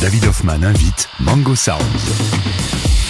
David Hoffman invite Mango Sounds.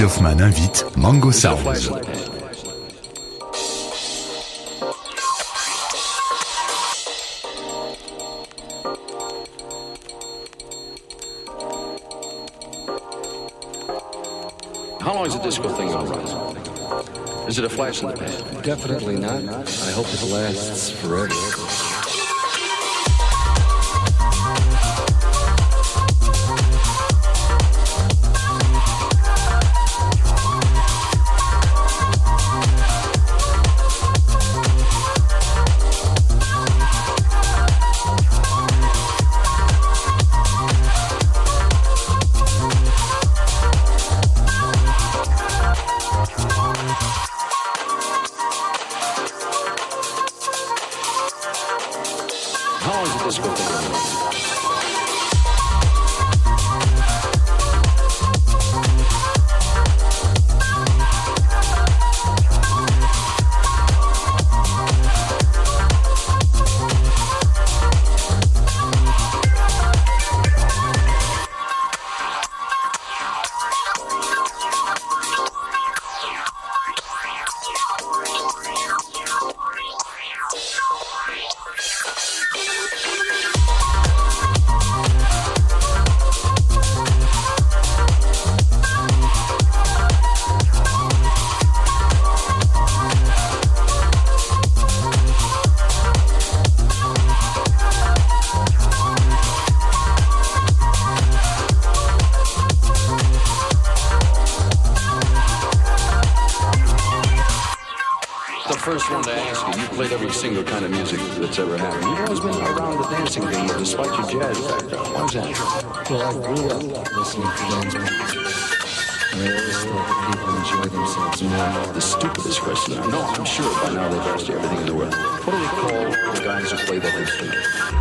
David Hoffman invite Mango Sounds. How long is the disco thing going to last? Is it a flash in the pan? Definitely not. I hope it lasts forever. Sure by now they've lost everything in the world. What do they call the guys who play that instrument?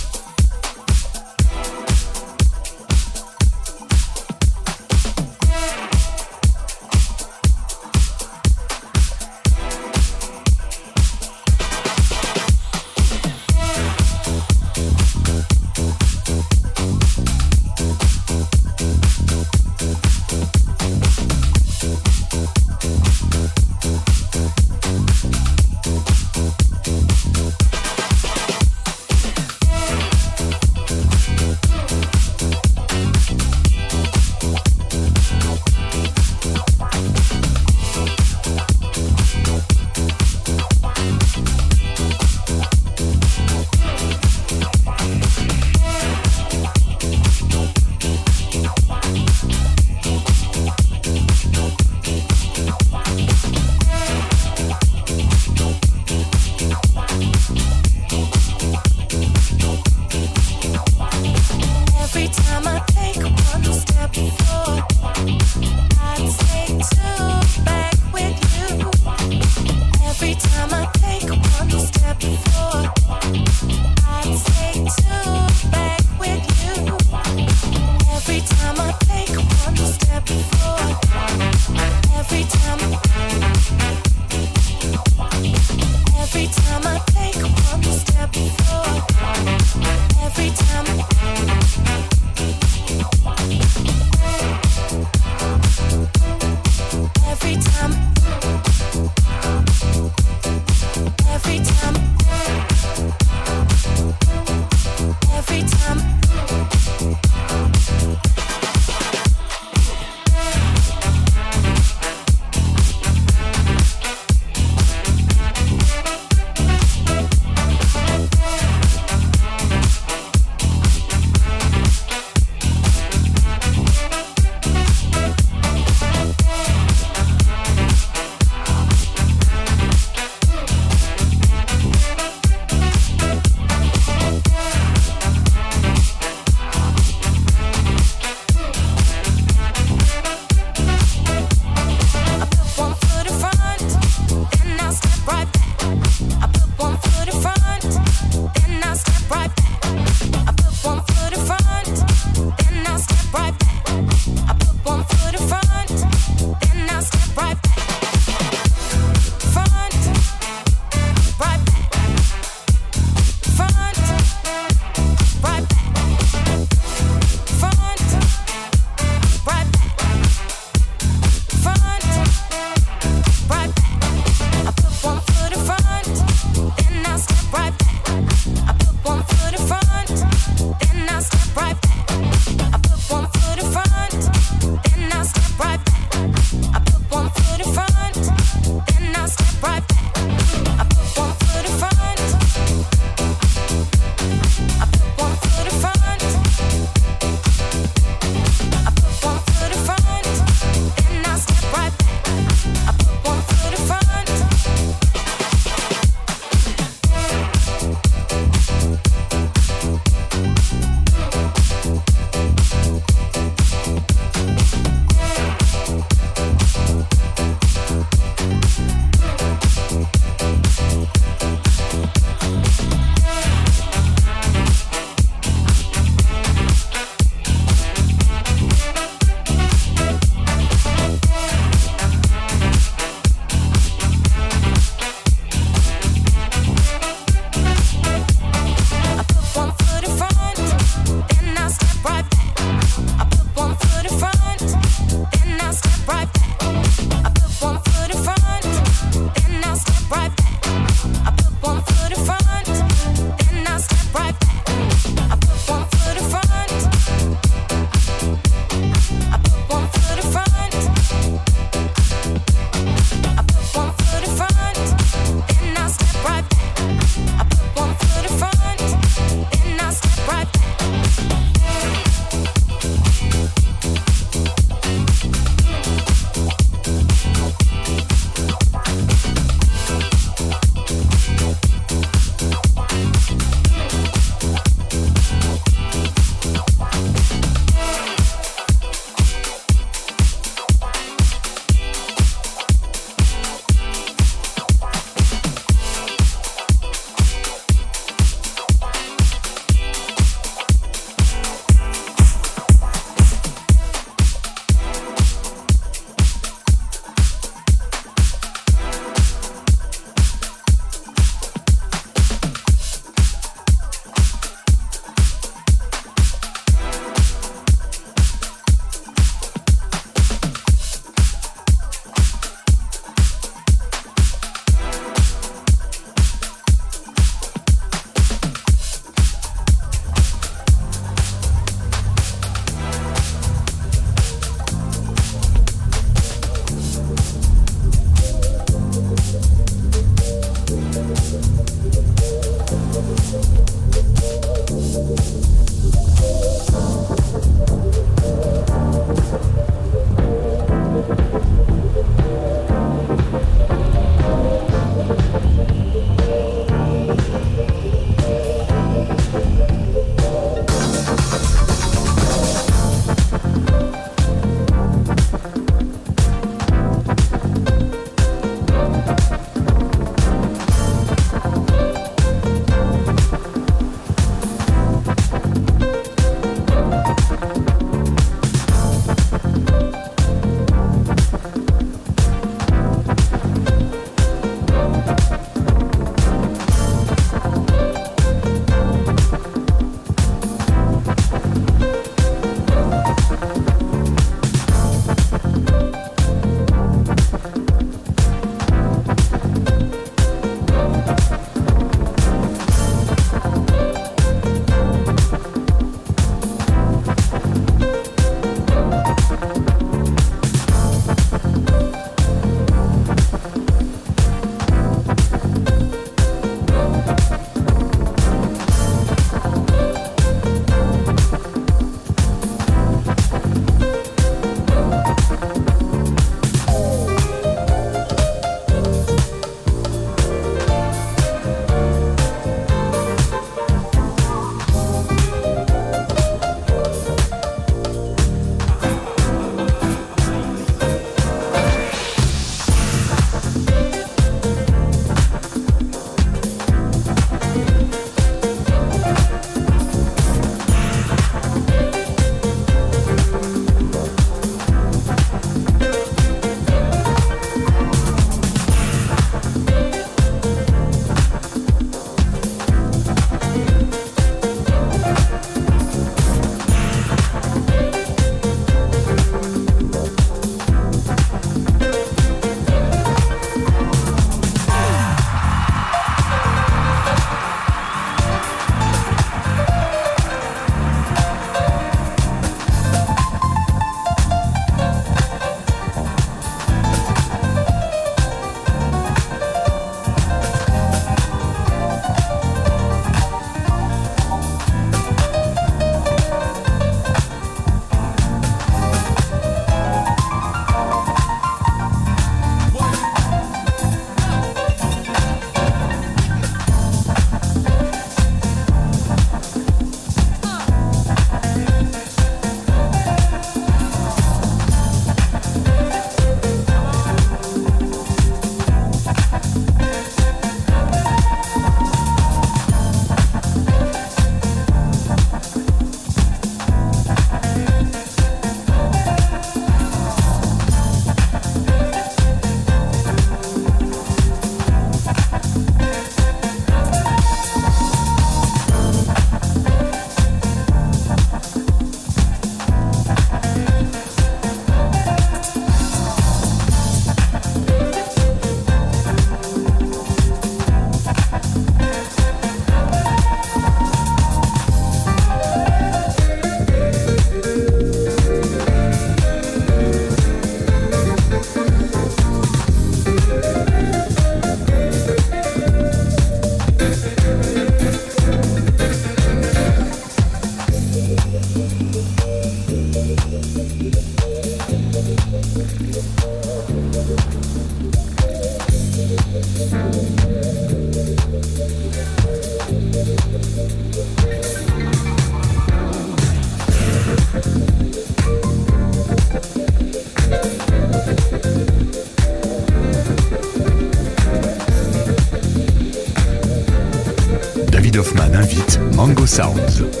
Sound.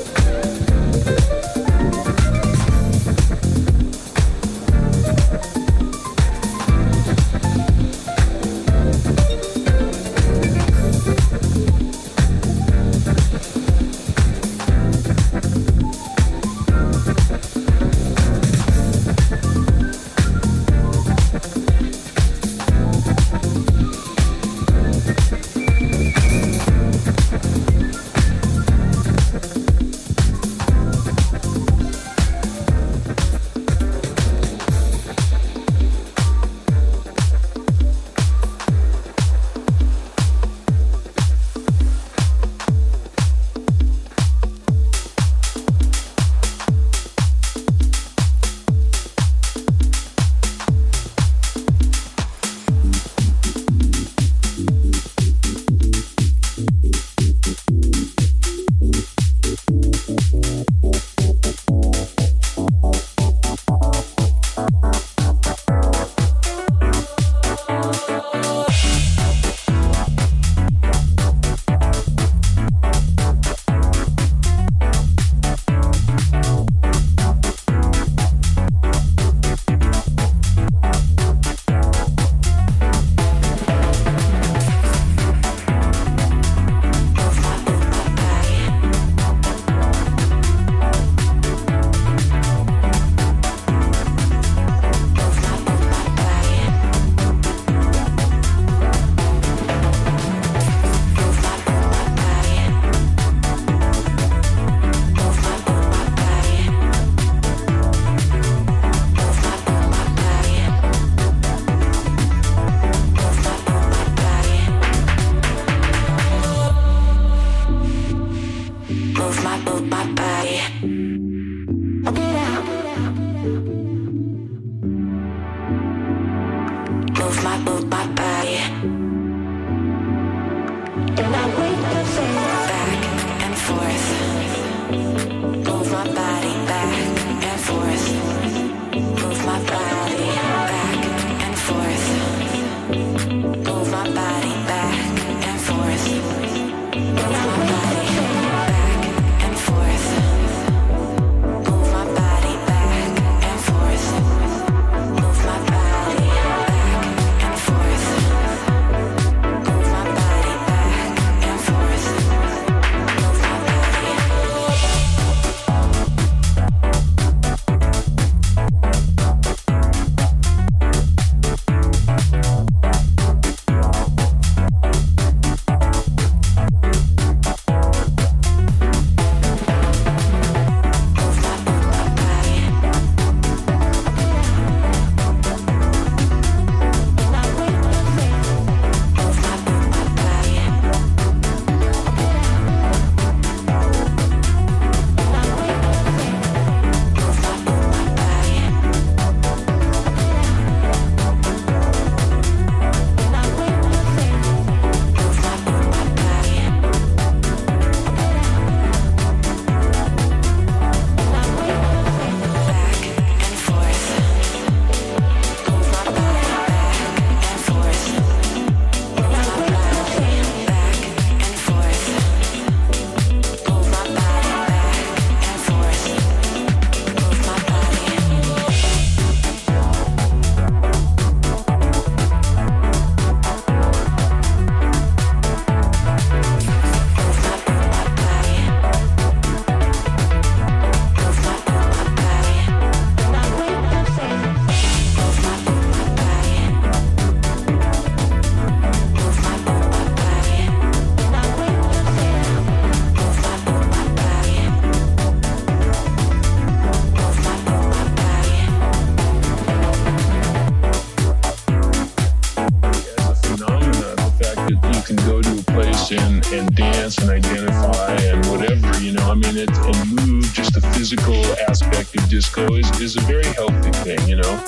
dance and identify and whatever, you know. I mean, it, and move, just the physical aspect of disco is, is a very healthy thing, you know.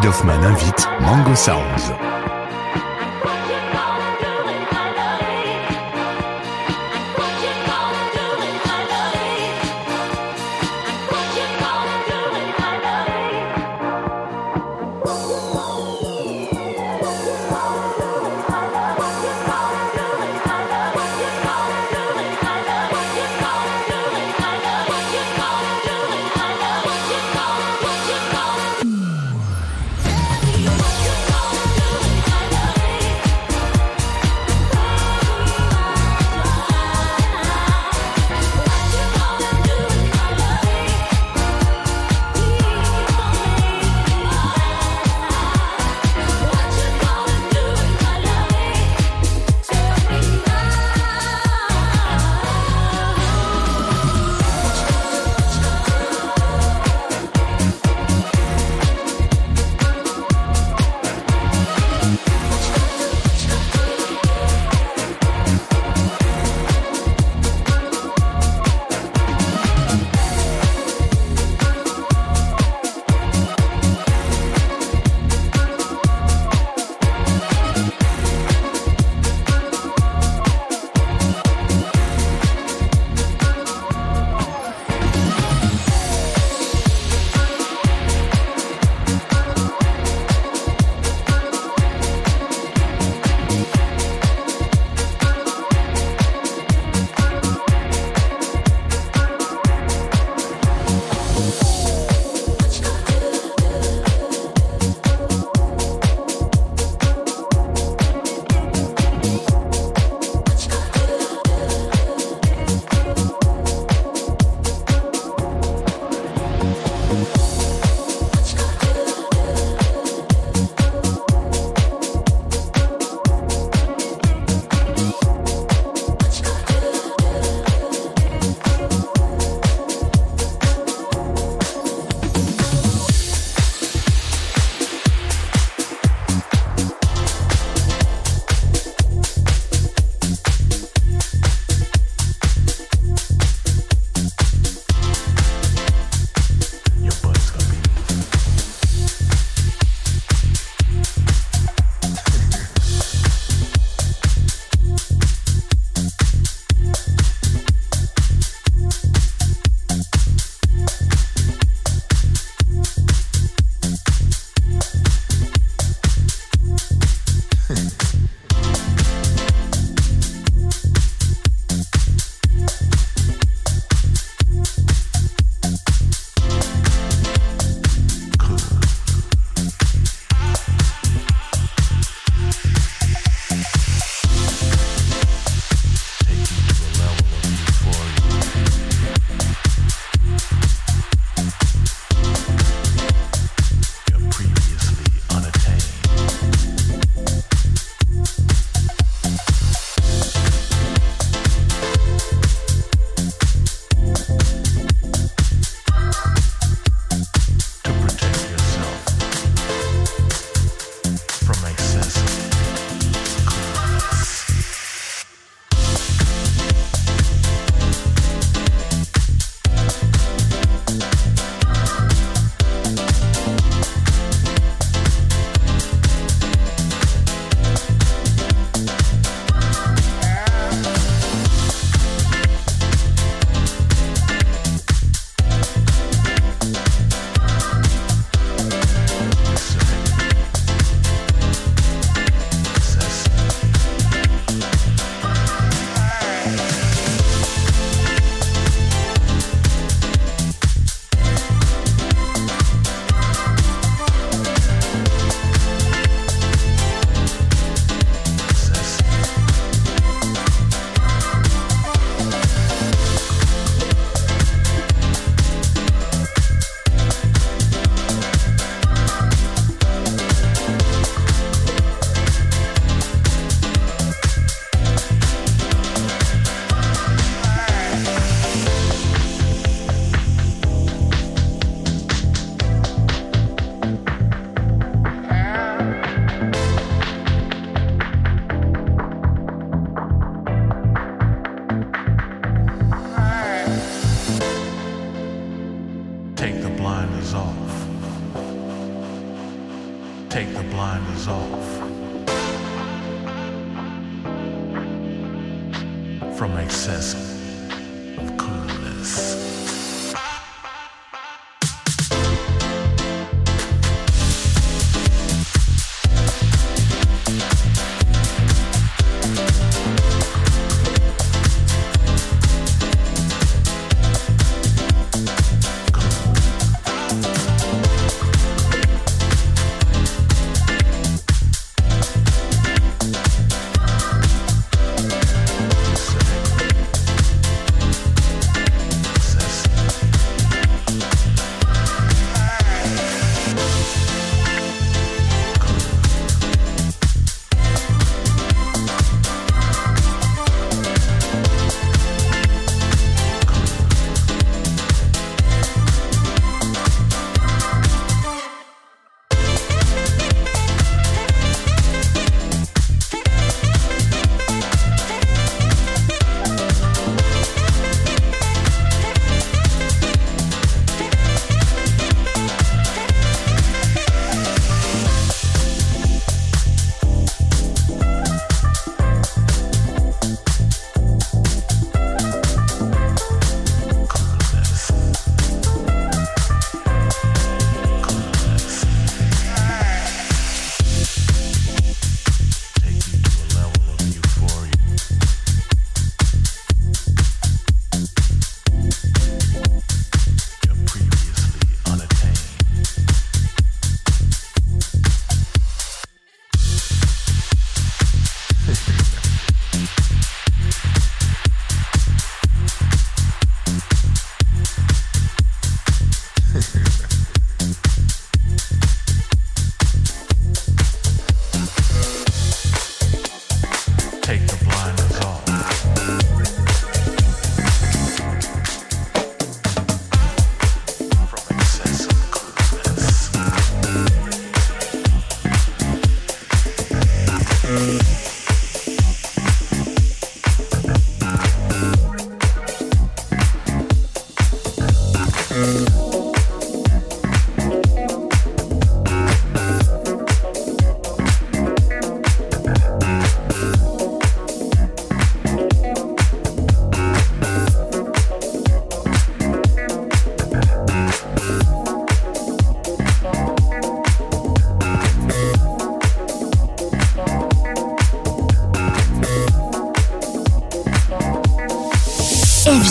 David Hoffman invite Mango Sounds.